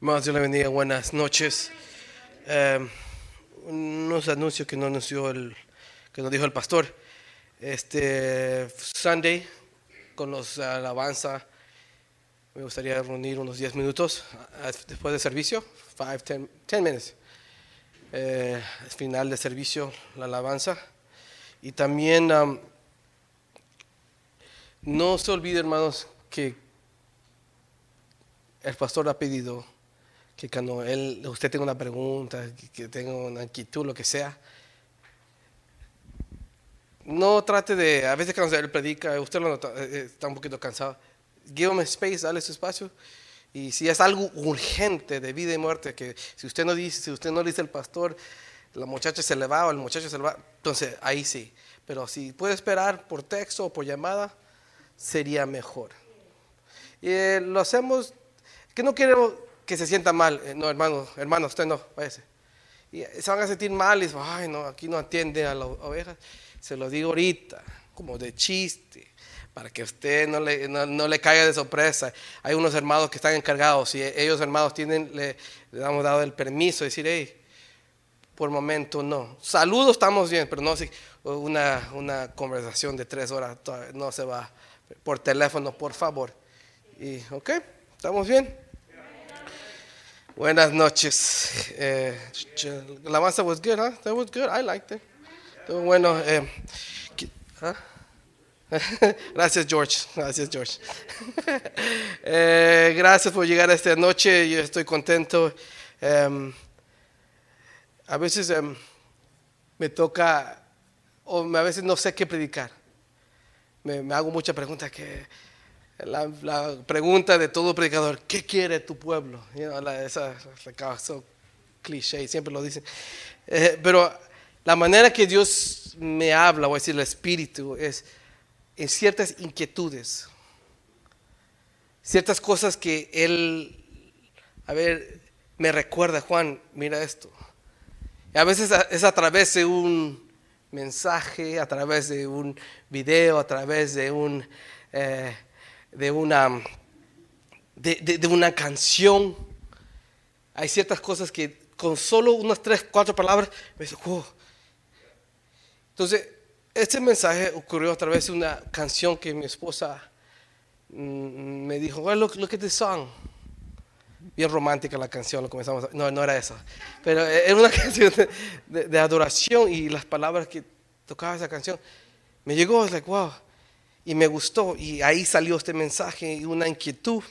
Hermanos, Dios le bendiga. Buenas noches. Eh, unos anuncios que nos anunció el, que nos dijo el pastor. Este Sunday con los alabanza. Me gustaría reunir unos 10 minutos ah, después del servicio, 5, 10 minutos. Eh, final del servicio, la alabanza. Y también no se olvide, hermanos, que el pastor ha pedido que cuando él, usted tenga una pregunta, que tenga una inquietud, lo que sea, no trate de, a veces cuando él predica, usted lo nota, eh, eh, está un poquito cansado, give him space, dale su espacio. Y si es algo urgente de vida y muerte, que si usted no dice, si usted no dice el pastor, la muchacha se le va o el muchacho se le va, entonces ahí sí. Pero si puede esperar por texto o por llamada, sería mejor. Y eh, lo hacemos, que no queremos que se sienta mal. Eh, no, hermano, hermano, usted no, váyase. Y se van a sentir mal y dicen, ay, no, aquí no atiende a las ovejas. Se lo digo ahorita, como de chiste, para que usted no le, no, le caiga de sorpresa. Hay unos hermanos que están encargados y ellos hermanos tienen, le, le hemos dado el permiso de decir, hey, por momento no. Saludos estamos bien, pero no una, una conversación de tres horas no se va por teléfono, por favor. Y, ok, estamos bien. Buenas noches. Eh, la masa was good, huh? That was good. I liked it. bueno. Eh, ¿ah? gracias, George. Gracias, George. Eh, gracias por llegar esta noche. Yo estoy contento. Em, a veces em, me toca, o a veces no sé qué predicar. Me, me hago muchas preguntas que la, pregunta de todo predicador, ¿qué quiere tu pueblo? esa cliché, siempre lo dicen. Eh, pero la manera que Dios me habla, a decir el Espíritu, es en ciertas inquietudes, ciertas cosas que Él, a ver, me recuerda, Juan, mira esto. A veces es a través de un mensaje, a través de un video, a través de un... Eh, de una, de, una canción. Hay ciertas cosas que con solo unas tres, cuatro palabras me dice, Entonces, este mensaje ocurrió a través de una canción que mi esposa mm, me dijo, well, look, look at this song. Bien romántica la canción, lo comenzamos no, no era eso. Pero era una canción de, adoración y las palabras que tocaba esa canción. Me llegó, es like, wow y me gustó y ahí salió este mensaje y una inquietud.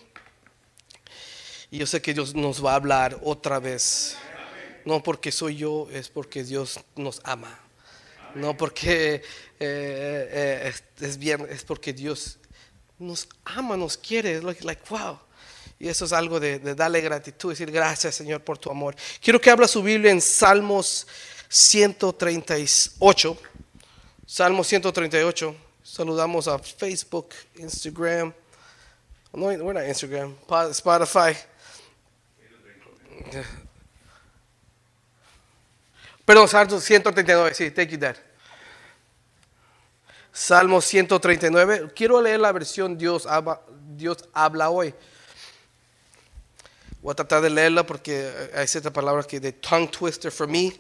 Y yo sé que Dios nos va a hablar otra vez. No porque soy yo, es porque Dios nos ama. No porque eh, eh, es, bien, es porque Dios nos ama, nos quiere. Es like, wow. Y eso es algo de, de, darle gratitud, decir gracias Señor por tu amor. Quiero que habla su Biblia en Salmos 138. Salmos 138. Saludamos a Facebook, Instagram. No, we're not Instagram. Spotify. Perdón, Salmo 139. Sí, thank you, Dad. Salmo 139. Quiero leer la versión Dios habla, Dios habla hoy. Voy a tratar de leerla porque hay ciertas palabras que de tongue twister for me.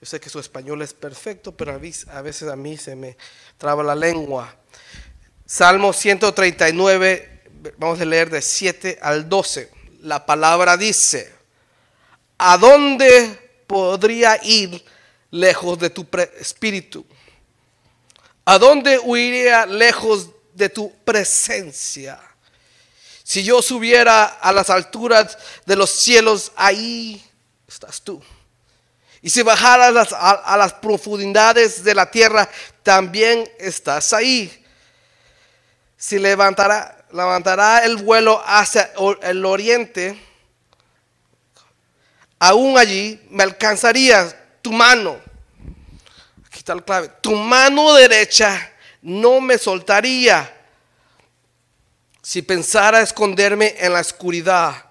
Yo sé que su español es perfecto, pero a veces a mí se me traba la lengua. Salmo 139, vamos a leer de 7 al 12. La palabra dice, ¿a dónde podría ir lejos de tu espíritu? ¿A dónde huiría lejos de tu presencia? Si yo subiera a las alturas de los cielos, ahí estás tú. Y si bajaras a, las profundidades de la tierra, también estás ahí. Si levantará, levantará el vuelo hacia el oriente, aún allí me alcanzaría tu mano. Aquí está la clave. Tu mano derecha no me soltaría. Si pensara esconderme en la oscuridad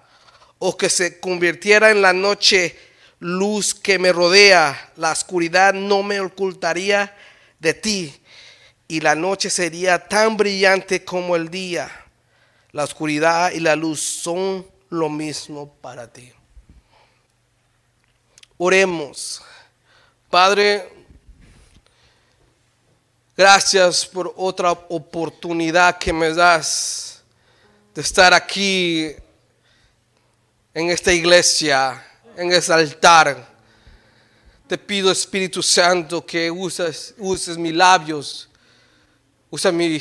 o que se convirtiera en la noche luz que me rodea, la oscuridad no me ocultaría de ti y la noche sería tan brillante como el día. La oscuridad y la luz son lo mismo para ti. Oremos. Padre, gracias por otra oportunidad que me das de estar aquí en esta iglesia, en este altar. Te pido, Espíritu Santo, que uses, uses mis labios, usa mi,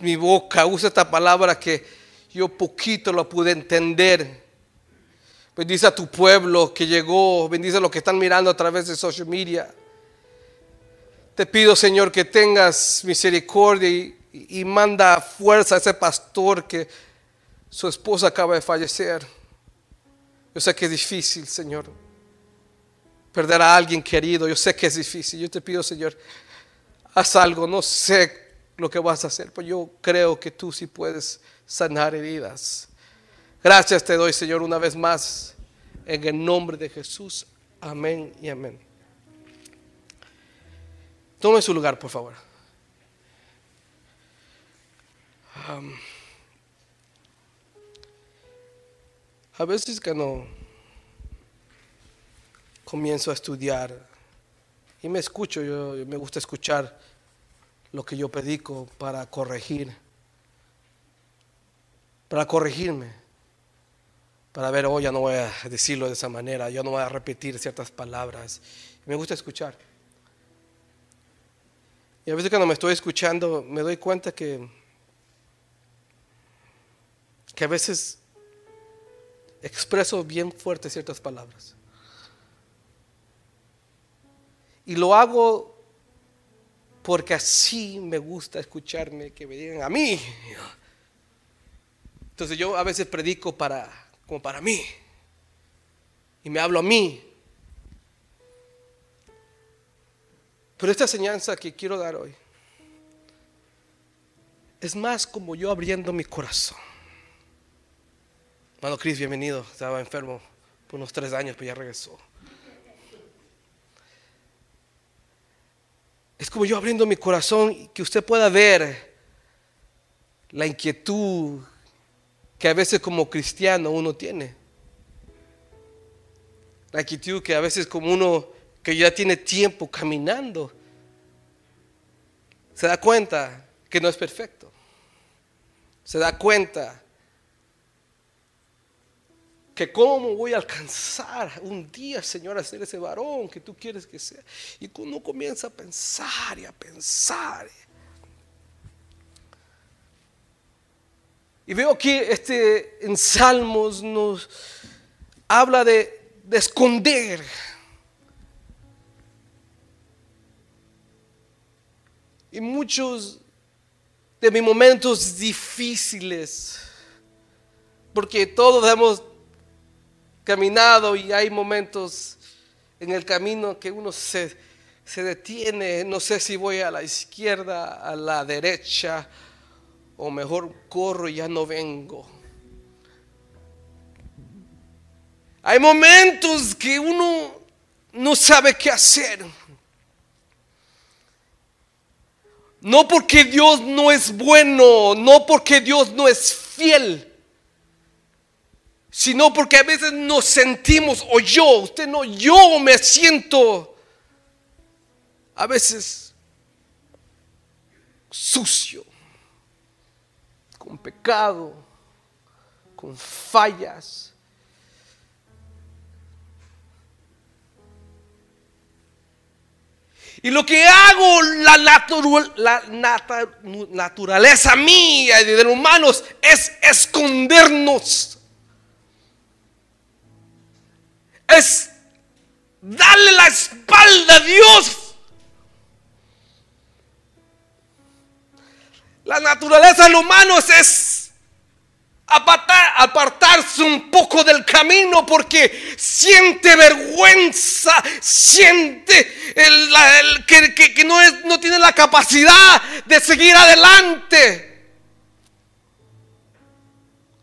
mi boca, usa esta palabra que yo poquito lo pude entender. Bendice a tu pueblo que llegó, bendice a los que están mirando a través de social media. Te pido, Señor, que tengas misericordia y, y manda fuerza a ese pastor que su esposa acaba de fallecer. Yo sé que es difícil, Señor, perder a alguien querido. Yo sé que es difícil. Yo te pido, Señor, haz algo. No sé lo que vas a hacer, pero yo creo que tú sí puedes sanar heridas. Gracias te doy, Señor, una vez más, en el nombre de Jesús. Amén y amén. Tome su lugar, por favor. A veces que no comienzo a estudiar y me escucho, yo, me gusta escuchar lo que yo predico para corregir, para corregirme para ver, oh, ya no voy a decirlo de esa manera, yo no voy a repetir ciertas palabras. Me gusta escuchar. Y a veces cuando me estoy escuchando me doy cuenta que, que a veces expreso bien fuerte ciertas palabras. Y lo hago porque así me gusta escucharme, que me digan a mí. Entonces yo a veces predico para como para mí. Y me hablo a mí. Pero esta enseñanza que quiero dar hoy es más como yo abriendo mi corazón. Hermano Cris, bienvenido. Estaba enfermo por unos tres años, pero ya regresó. Es como yo abriendo mi corazón que usted pueda ver la inquietud que a veces como cristiano uno tiene. La actitud que a veces como uno que ya tiene tiempo caminando, se da cuenta que no es perfecto. Se da cuenta que cómo voy a alcanzar un día, Señor, a ser ese varón que tú quieres que sea. Y uno comienza a pensar y a pensar. Y veo que este, en Salmos nos habla de, de esconder. Y muchos de mis momentos difíciles, porque todos hemos caminado y hay momentos en el camino que uno se, se detiene, no sé si voy a la izquierda, a la derecha, o mejor corro y ya no vengo. Hay momentos que uno no sabe qué hacer. No porque Dios no es bueno, no porque Dios no es fiel, sino porque a veces nos sentimos, o yo, usted no, yo me siento a veces sucio con pecado, con fallas. Y lo que hago, la, la naturaleza mía y de los humanos es escondernos. Es darle la espalda a Dios La naturaleza del humano es apartarse un poco del camino porque siente vergüenza, siente el, que, no, no tiene la capacidad de seguir adelante.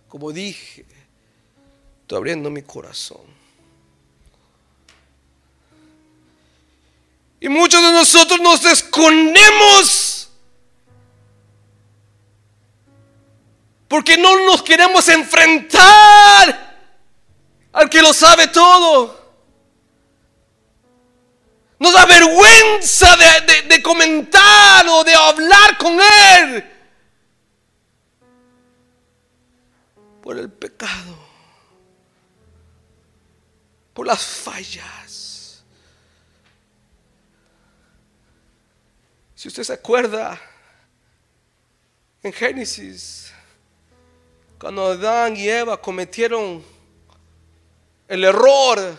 Como dije, estoy abriendo mi corazón. Y muchos de nosotros nos escondemos Porque no nos queremos enfrentar al que lo sabe todo. Nos da vergüenza de, de comentar o de hablar con Él por el pecado, por las fallas. Si usted se acuerda, en Génesis, cuando Adán y Eva cometieron el error,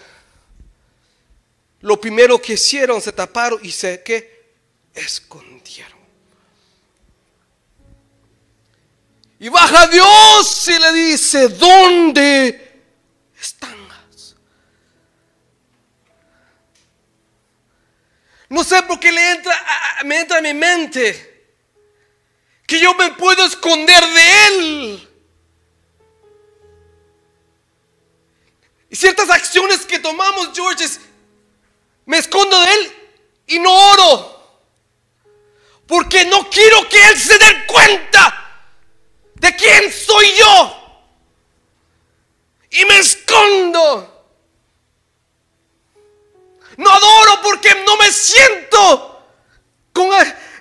lo primero que hicieron se taparon y se que escondieron. Y baja Dios y le dice, ¿dónde están? No sé por qué le entra, me entra a mi mente que yo me puedo esconder de Él. Y ciertas acciones que tomamos, George, es, me escondo de Él y no oro. Porque no quiero que Él se dé cuenta de quién soy yo. Y me escondo. No adoro porque no me siento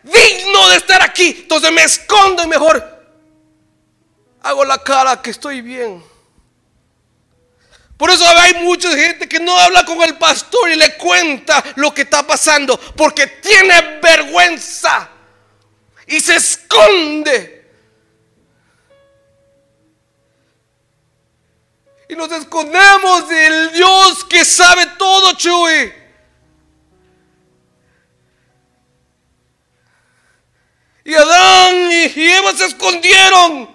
digno de estar aquí. Entonces me escondo y mejor hago la cara que estoy bien. Por eso hay mucha gente que no habla con el pastor y le cuenta lo que está pasando porque tiene vergüenza y se esconde. Y nos escondemos del Dios que sabe todo, Chuy. Y Adán y Eva se escondieron.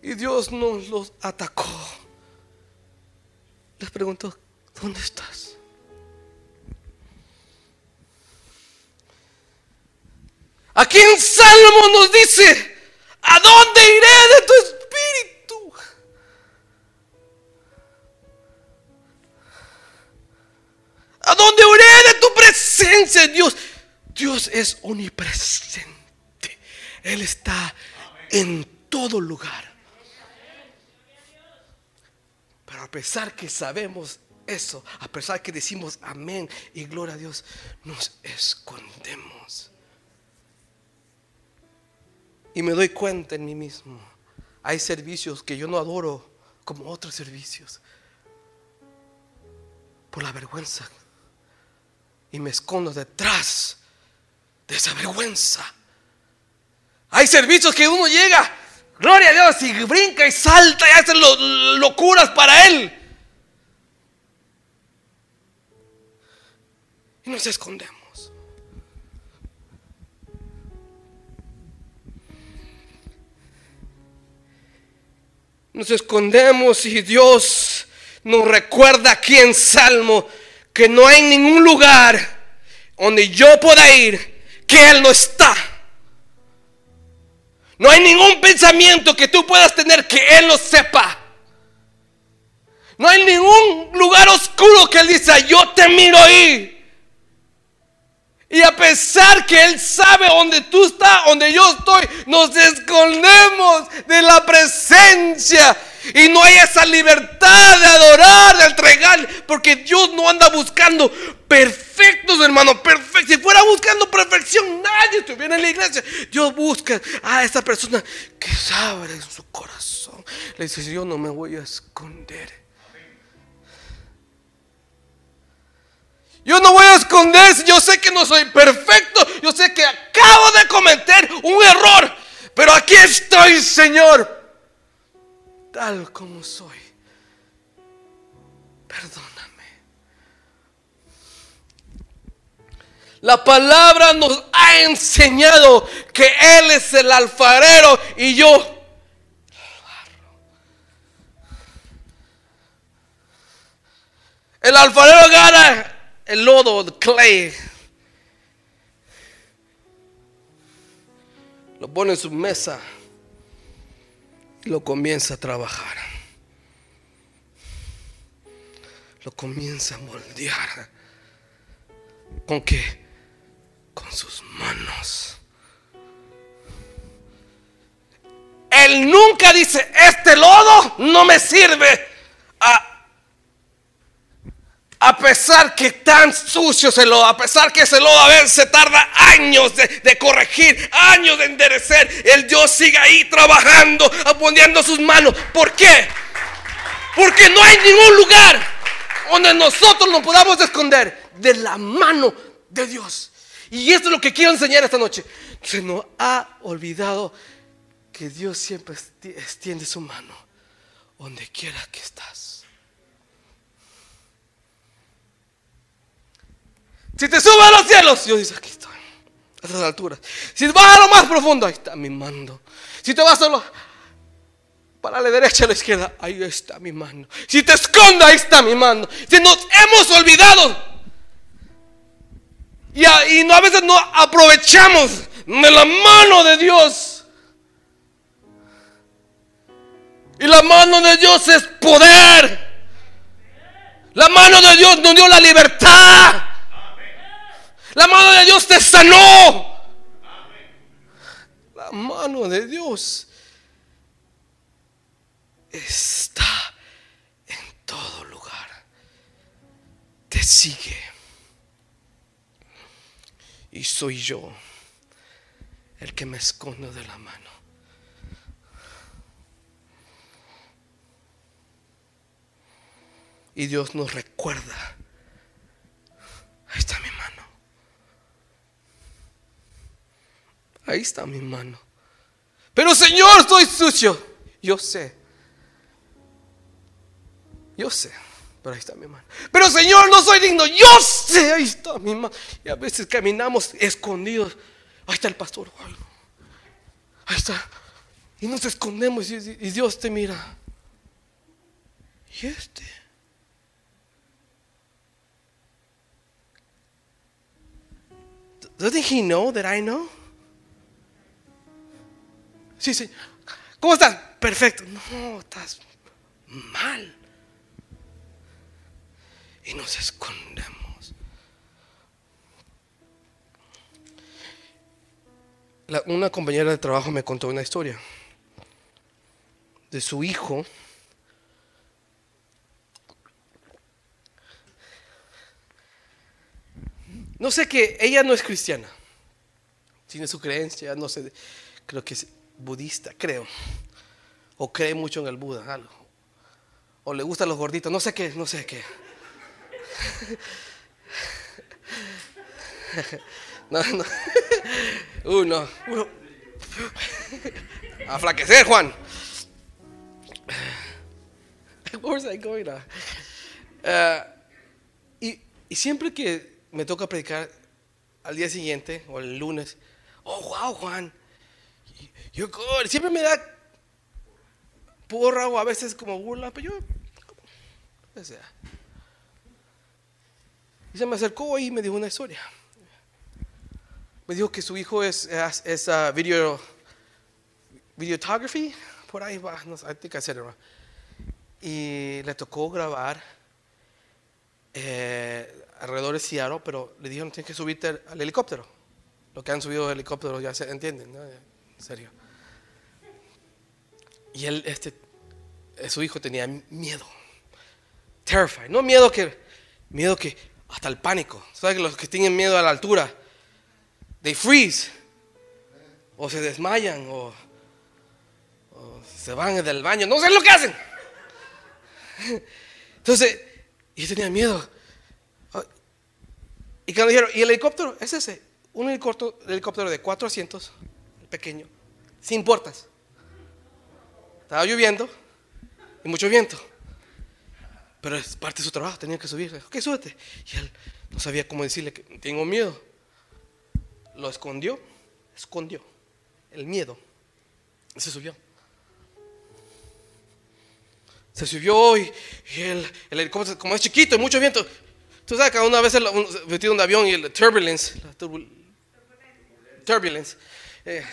Y Dios nos los atacó. Les preguntó, ¿dónde estás? Aquí en Salmo nos dice, ¿a dónde iré de tu espíritu? ¿A dónde iré de tu presencia, Dios? Dios es omnipresente. Él está en todo lugar. Pero a pesar que sabemos eso, a pesar que decimos amén y gloria a Dios, nos escondemos. Y me doy cuenta en mí mismo. Hay servicios que yo no adoro como otros servicios. Por la vergüenza y me escondo detrás de esa vergüenza. Hay servicios que uno llega, gloria a Dios, y brinca y salta y hace locuras para Él. Y nos escondemos. Nos escondemos y Dios nos recuerda aquí en Salmo que no hay ningún lugar donde yo pueda ir que Él no está. No hay ningún pensamiento que tú puedas tener que Él no sepa. No hay ningún lugar oscuro que Él dice, yo te miro ahí. Y a pesar que Él sabe dónde tú estás, donde yo estoy, nos escondemos de la presencia y no hay esa libertad de adorar, de entregar, porque Dios no anda buscando perfectos, hermano, perfectos. Si fuera buscando perfección, nadie estuviera en la iglesia. Dios busca a esa persona que sabe en su corazón. Le dice, yo no me voy a esconder. Yo no voy a esconder, yo sé que no soy perfecto, yo sé que acabo de cometer un error, pero aquí estoy, Señor tal como soy. Perdóname. La palabra nos ha enseñado que Él es el alfarero y yo El alfarero agarra el lodo, el clay. Lo pone en su mesa lo comienza a trabajar. Lo comienza a moldear. ¿Con qué? Con sus manos. Él nunca dice, este lodo no me sirve. A, a pesar que tan sucio se lodo, a pesar que ese lodo a veces se tarda años de, de corregir, años de enderecer, el Dios sigue ahí trabajando, poniendo sus manos. ¿Por qué? Porque no hay ningún lugar donde nosotros nos podamos esconder de la mano de Dios. Y esto es lo que quiero enseñar esta noche. Se nos ha olvidado que Dios siempre extiende su mano donde quiera que estás. Si te subes a los cielos, Dios dice, aquí estoy, a esas alturas. Si vas a lo más profundo, ahí está mi mando. Si te vas solo para la derecha a la izquierda, ahí está mi mano. Si te escondes, ahí está mi mano. Si nos hemos olvidado y a, a veces no aprovechamos de la mano de Dios. Y la mano de Dios es poder. La mano de Dios nos dio la libertad. La mano de Dios te sanó. La mano de Dios está en todo lugar. Te sigue. Y soy yo el que me esconde de la mano. Y Dios nos recuerda, ahí está mi mano. Ahí está mi mano. Pero Señor, estoy sucio. Yo sé. Yo sé. Pero ahí está mi mano. Pero Señor, no soy digno. Yo sé, ahí está mi mano. Y a veces caminamos escondidos. Ahí está el pastor. Ahí está. Y nos escondemos y, Dios te mira. ¿Y este? Doesn't he know that I know? Sí, sí. ¿Cómo estás? Perfecto. No, estás mal y nos escondemos. una compañera de trabajo me contó una historia de su hijo. No sé que ella no es cristiana, tiene su creencia, no sé, creo que es budista, creo, o cree mucho en el Buda, algo, o le gustan los gorditos, no sé qué, no sé qué. No, no. Uno. Uno. Aflaquecer, Juan. Where was I going uh, y, y, siempre que me toca predicar al día siguiente o el lunes, oh, wow, Juan, good. Siempre me da porra o a veces como burla, pero yo, o sea, y se me acercó y me dijo una historia. Me dijo que su hijo es, es, uh, video, videography, por ahí va, no sé, I think Y le tocó grabar eh, alrededor de Seattle, pero le dijeron tienes que subirte al, helicóptero. Lo que han subido al helicóptero ya se entienden, ¿no? En serio. Y él, este, su hijo tenía miedo, terrified, no miedo que, miedo que hasta el pánico. ¿Sabes que los que tienen miedo a la altura, they freeze, o se desmayan, o, se van del baño, no sé lo que hacen. Entonces, y tenía miedo. Y cuando dijeron, ¿y el helicóptero? Es ese, un helicóptero, helicóptero de cuatro asientos, pequeño, sin puertas. Estaba lloviendo y mucho viento. Pero es parte de su trabajo, tenía que subir. Ok, súbete. Y él no sabía cómo decirle que tengo miedo. Lo escondió, escondió el miedo. Se subió. Se subió y, el, helicóptero, como es chiquito y mucho viento. Tú sabes que una vez metido en un avión y el turbulence, la turbulence. Eh,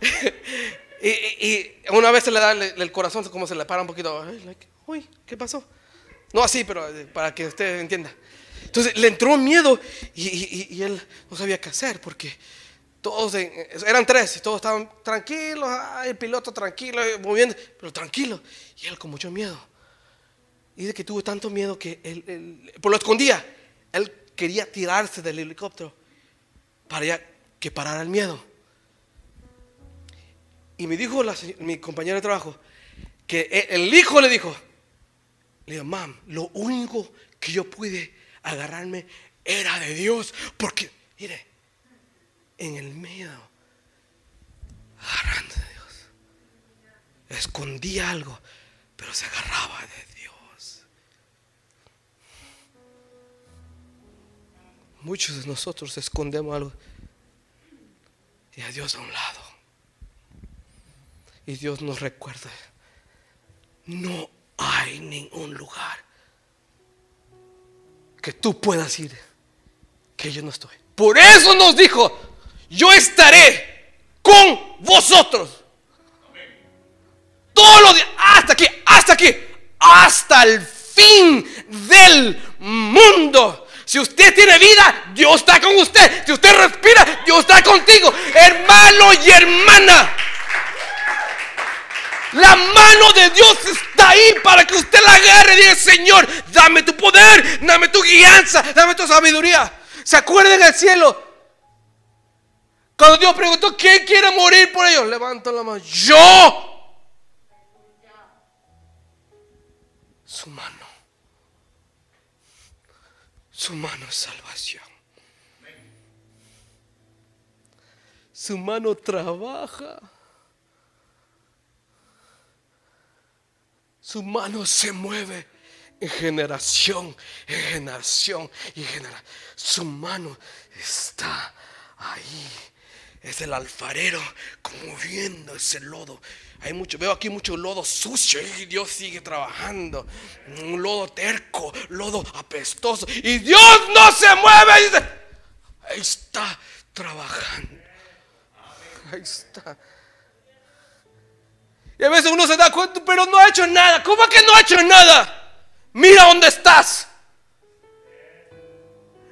y, una vez se le da el, corazón, como se le para un poquito. Uy, ¿qué pasó? No así, pero eh, para que usted entienda. Entonces le entró miedo y, él no sabía qué hacer porque todos eran tres, y todos estaban tranquilos, el piloto tranquilo, moviendo, pero tranquilo. Y él con mucho miedo. Y dice que tuvo tanto miedo que él, por lo escondía. Él quería tirarse del helicóptero para que parara el miedo. Y me dijo mi compañero de trabajo que el hijo le dijo, le dijo, mam, lo único que yo pude agarrarme era de Dios. Porque, mire, en el miedo, agarrando de Dios, escondía algo, pero se agarraba de Dios. Muchos de nosotros escondemos algo y a Dios a un lado. Y Dios nos recuerda, no hay ningún lugar que tú puedas ir que yo no estoy. Por eso nos dijo, yo estaré con vosotros. Todos los días, hasta aquí, hasta aquí, hasta el fin del mundo. Si usted tiene vida, Dios está con usted. Si usted respira, Dios está contigo. Hermano y hermana. La mano de Dios está ahí para que usted la agarre y diga, Señor, dame tu poder, dame tu guianza, dame tu sabiduría. ¿Se acuerdan del cielo? Cuando Dios preguntó, ¿quién quiere morir por ellos? Levanta la mano. Yo. Su mano. Su mano es salvación. Su mano trabaja. Su mano se mueve en generación, en generación y generación. Su mano está ahí. Es el alfarero conmoviendo ese lodo. Hay mucho, veo aquí mucho lodo sucio y Dios sigue trabajando. Un lodo terco, lodo apestoso. Y Dios no se mueve. Dice, ahí está trabajando. Ahí está. Y a veces uno se da cuenta, pero no ha hecho nada. ¿Cómo que no ha hecho nada? Mira dónde estás.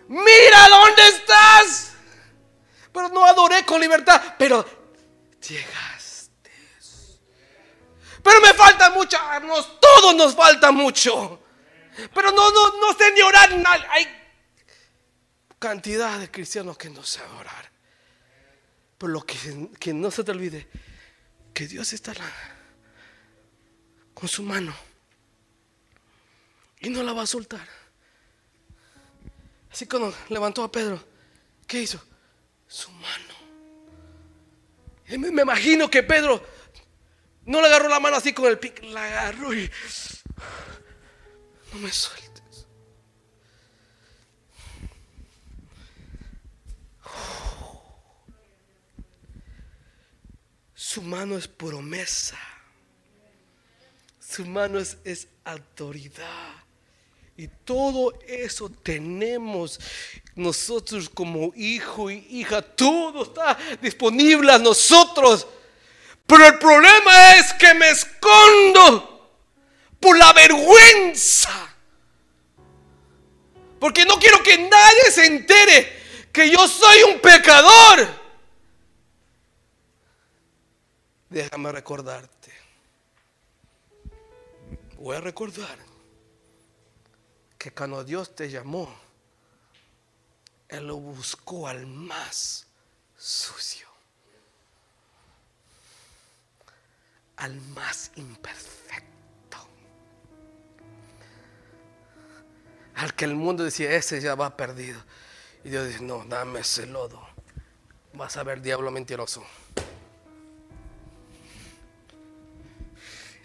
Mira dónde estás. Pero no adoré con libertad. Pero llegaste. Pero me falta mucho. Nos, todos nos falta mucho. Pero no, no, no sé ni orar. Hay cantidad de cristianos que no saben orar. Pero lo que, que no se te olvide que Dios está con su mano y no la va a soltar. Así cuando levantó a Pedro, ¿qué hizo? Su mano. Y me, imagino que Pedro no le agarró la mano así con el pico, la agarró y no me sueltes. Su mano es promesa. Su mano es, es autoridad. Y todo eso tenemos nosotros como hijo y hija. Todo está disponible a nosotros. Pero el problema es que me escondo por la vergüenza. Porque no quiero que nadie se entere que yo soy un pecador. Déjame recordarte. Voy a recordar que cuando Dios te llamó, Él lo buscó al más sucio, al más imperfecto, al que el mundo decía, ese ya va perdido. Y Dios dice, no, dame ese lodo. Vas a ver diablo mentiroso.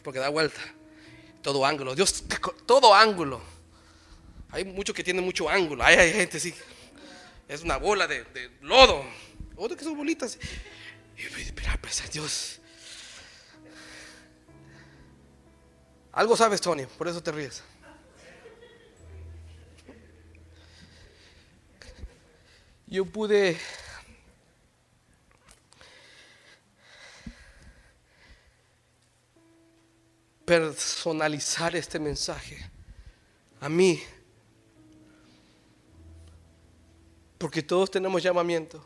porque da vuelta. Todo ángulo. Dios, todo ángulo. Hay muchos que tienen mucho ángulo. Hay, hay gente así. Es una bola de, lodo. Otros que son bolitas. Y mira, pues Dios. Algo sabes, Tony, por eso te ríes. Yo pude personalizar este mensaje a mí. Porque todos tenemos llamamiento.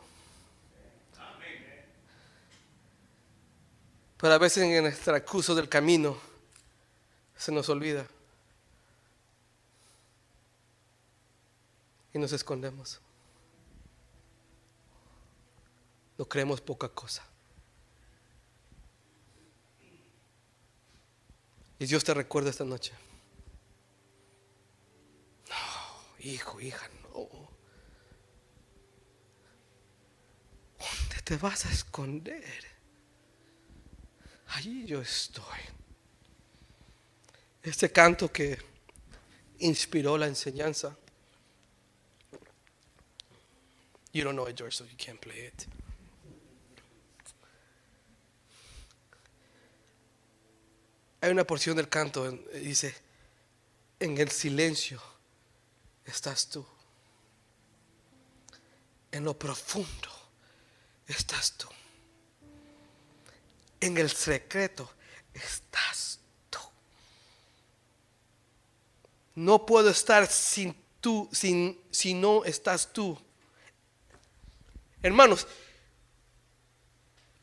Pero a veces en el transcurso del camino se nos olvida. Y nos escondemos. No creemos poca cosa. Y Dios te recuerda esta noche. No, hijo, hija, no. ¿Dónde te vas a esconder? Allí yo estoy. Este canto que inspiró la enseñanza. You don't know it, George, so you can't play it. Hay una porción del canto, eh, dice, en el silencio estás tú. En lo profundo estás tú. En el secreto estás tú. No puedo estar sin tú, sin, si no estás tú. Hermanos,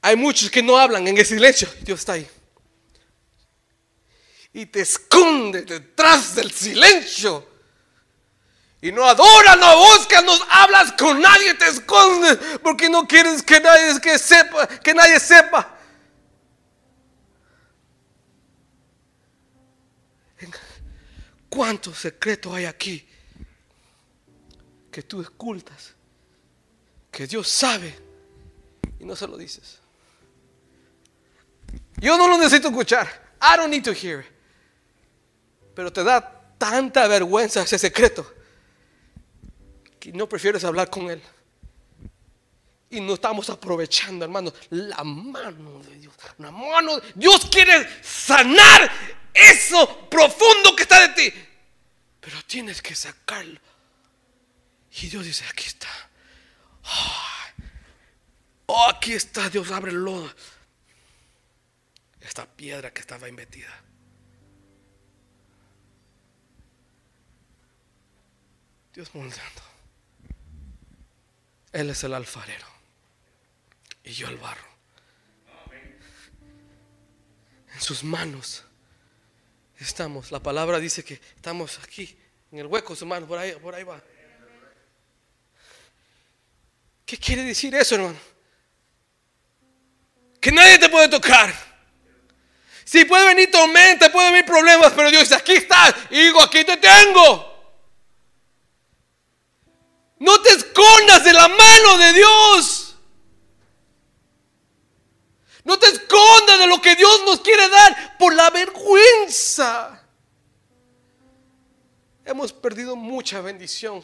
hay muchos que no hablan en el silencio. Dios está ahí y te esconde detrás del silencio. Y no adora, no buscas, no hablas con nadie, te escondes porque no quieres que nadie sepa, que nadie sepa. ¿Cuánto secreto hay aquí que tú ocultas? Que Dios sabe y no se lo dices. Yo no lo necesito escuchar. I don't need to hear it pero te da tanta vergüenza ese secreto que no prefieres hablar con Él. Y no estamos aprovechando, hermano, la mano de Dios. La mano, Dios quiere sanar eso profundo que está de ti. Pero tienes que sacarlo. Y Dios dice, aquí está. Oh, aquí está, Dios abre el lodo. Esta piedra que estaba metida. Dios moldeando. Él es el alfarero y yo el barro. En sus manos estamos. La palabra dice que estamos aquí, en el hueco de su mano, por ahí, por ahí va. ¿Qué quiere decir eso, hermano? Que nadie te puede tocar. Si puede venir tormenta, puede venir problemas, pero Dios dice, aquí está, y digo, aquí te tengo. No te escondas de la mano de Dios. No te escondas de lo que Dios nos quiere dar por la vergüenza. Hemos perdido mucha bendición.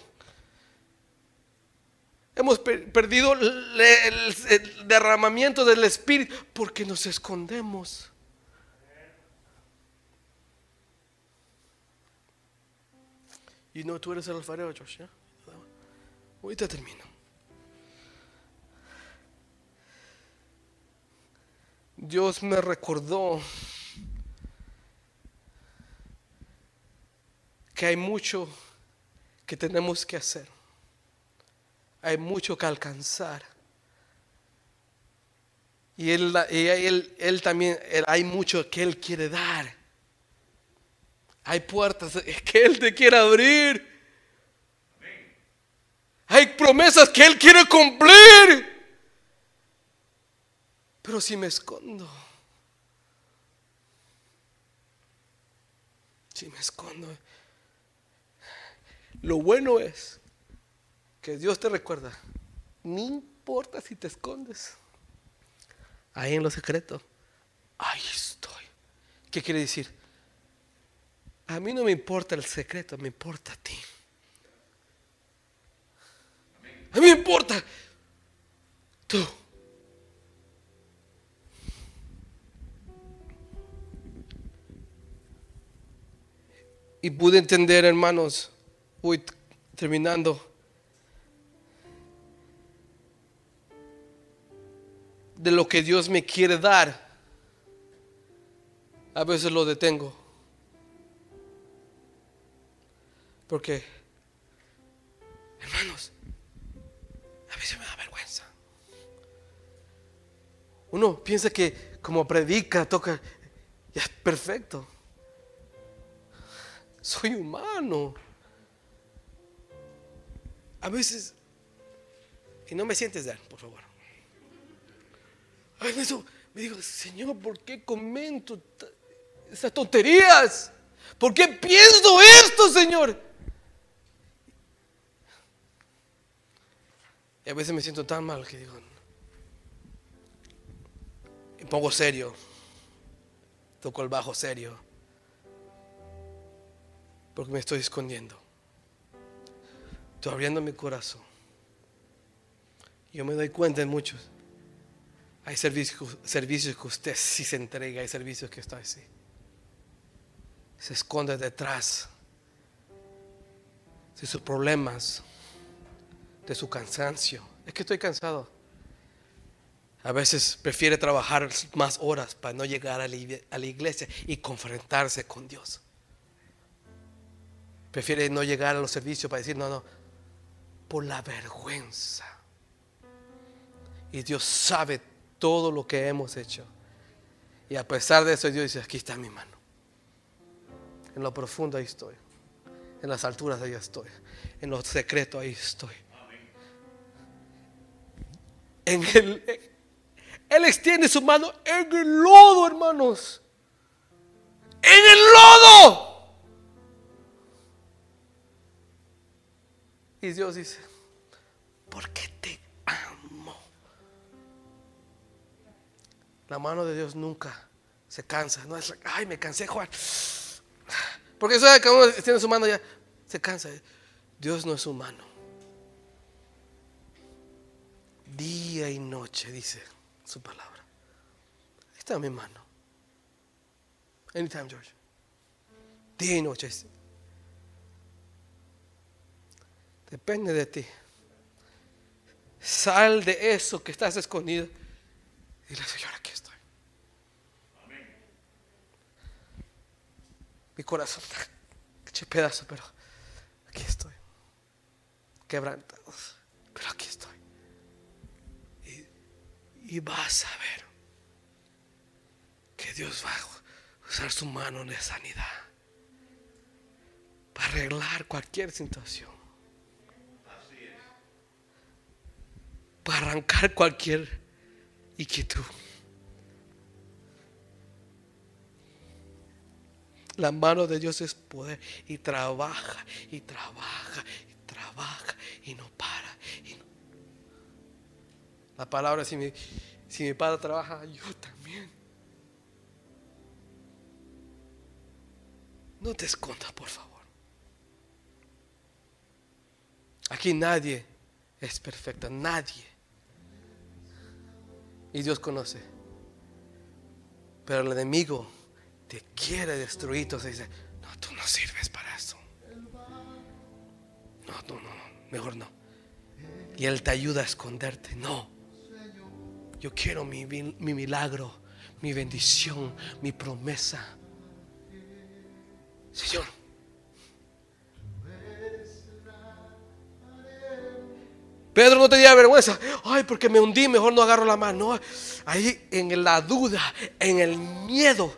Hemos perdido el, derramamiento del Espíritu porque nos escondemos. Y no, tú eres el alfarero, Josh. Ahorita termino. Dios me recordó que hay mucho que tenemos que hacer. Hay mucho que alcanzar. Y él, él, él también, hay mucho que Él quiere dar. Hay puertas que Él te quiere abrir. Hay promesas que Él quiere cumplir. Pero si me escondo, si me escondo, lo bueno es que Dios te recuerda, no importa si te escondes, ahí en lo secreto, ahí estoy. ¿Qué quiere decir? A mí no me importa el secreto, me importa a ti. A mí me importa. Tú. Y pude entender, hermanos, voy terminando, de lo que Dios me quiere dar. A veces lo detengo. Porque, Uno piensa que como predica, toca, ya es perfecto. Soy humano. A veces, y no me sientes dar, por favor. A veces me digo, Señor, ¿por qué comento estas tonterías? ¿Por qué pienso esto, Señor? Y a veces me siento tan mal que digo, pongo serio, toco el bajo serio, porque me estoy escondiendo. Estoy abriendo mi corazón. Yo me doy cuenta en muchos. Hay servicios, servicios que usted sí se entrega, hay servicios que está así. Se esconde detrás de sus problemas, de su cansancio. Es que estoy cansado. A veces prefiere trabajar más horas para no llegar a la iglesia y confrontarse con Dios. Prefiere no llegar a los servicios para decir, no, no, por la vergüenza. Y Dios sabe todo lo que hemos hecho. Y a pesar de eso, Dios dice, aquí está mi mano. En lo profundo ahí estoy. En las alturas ahí estoy. En lo secreto ahí estoy. En el, él extiende su mano en el lodo, hermanos. En el lodo. Y Dios dice, ¿por qué te amo? La mano de Dios nunca se cansa. No es, ay, me cansé, Juan. Porque sabe que uno tiene su mano ya, se cansa. Dios no es humano. Día y noche, dice su palabra. está mi mano. Anytime, George. Día y noche. Depende de ti. Sal de eso que estás escondido. Dile, Señor, aquí estoy. Mi corazón está pedazo, pero aquí estoy. Quebrantado, pero aquí estoy. Y, y vas a ver que Dios va a usar su mano de sanidad para arreglar cualquier situación. para arrancar cualquier inquietud. La mano de Dios es poder y trabaja y trabaja y trabaja y no para. La palabra, si mi, si mi padre trabaja, yo también. No te escondas, por favor. Aquí nadie es perfecto, nadie. Y Dios conoce. Pero el enemigo te quiere destruir. Entonces dice, no, tú no sirves para eso. No, no, no, mejor no. Y Él te ayuda a esconderte. No. Yo quiero mi, mi milagro, mi bendición, mi promesa. Señor. Pedro no tenía vergüenza. Ay, porque me hundí, mejor no agarro la mano. Ahí en la duda, en el miedo,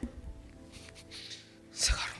se agarró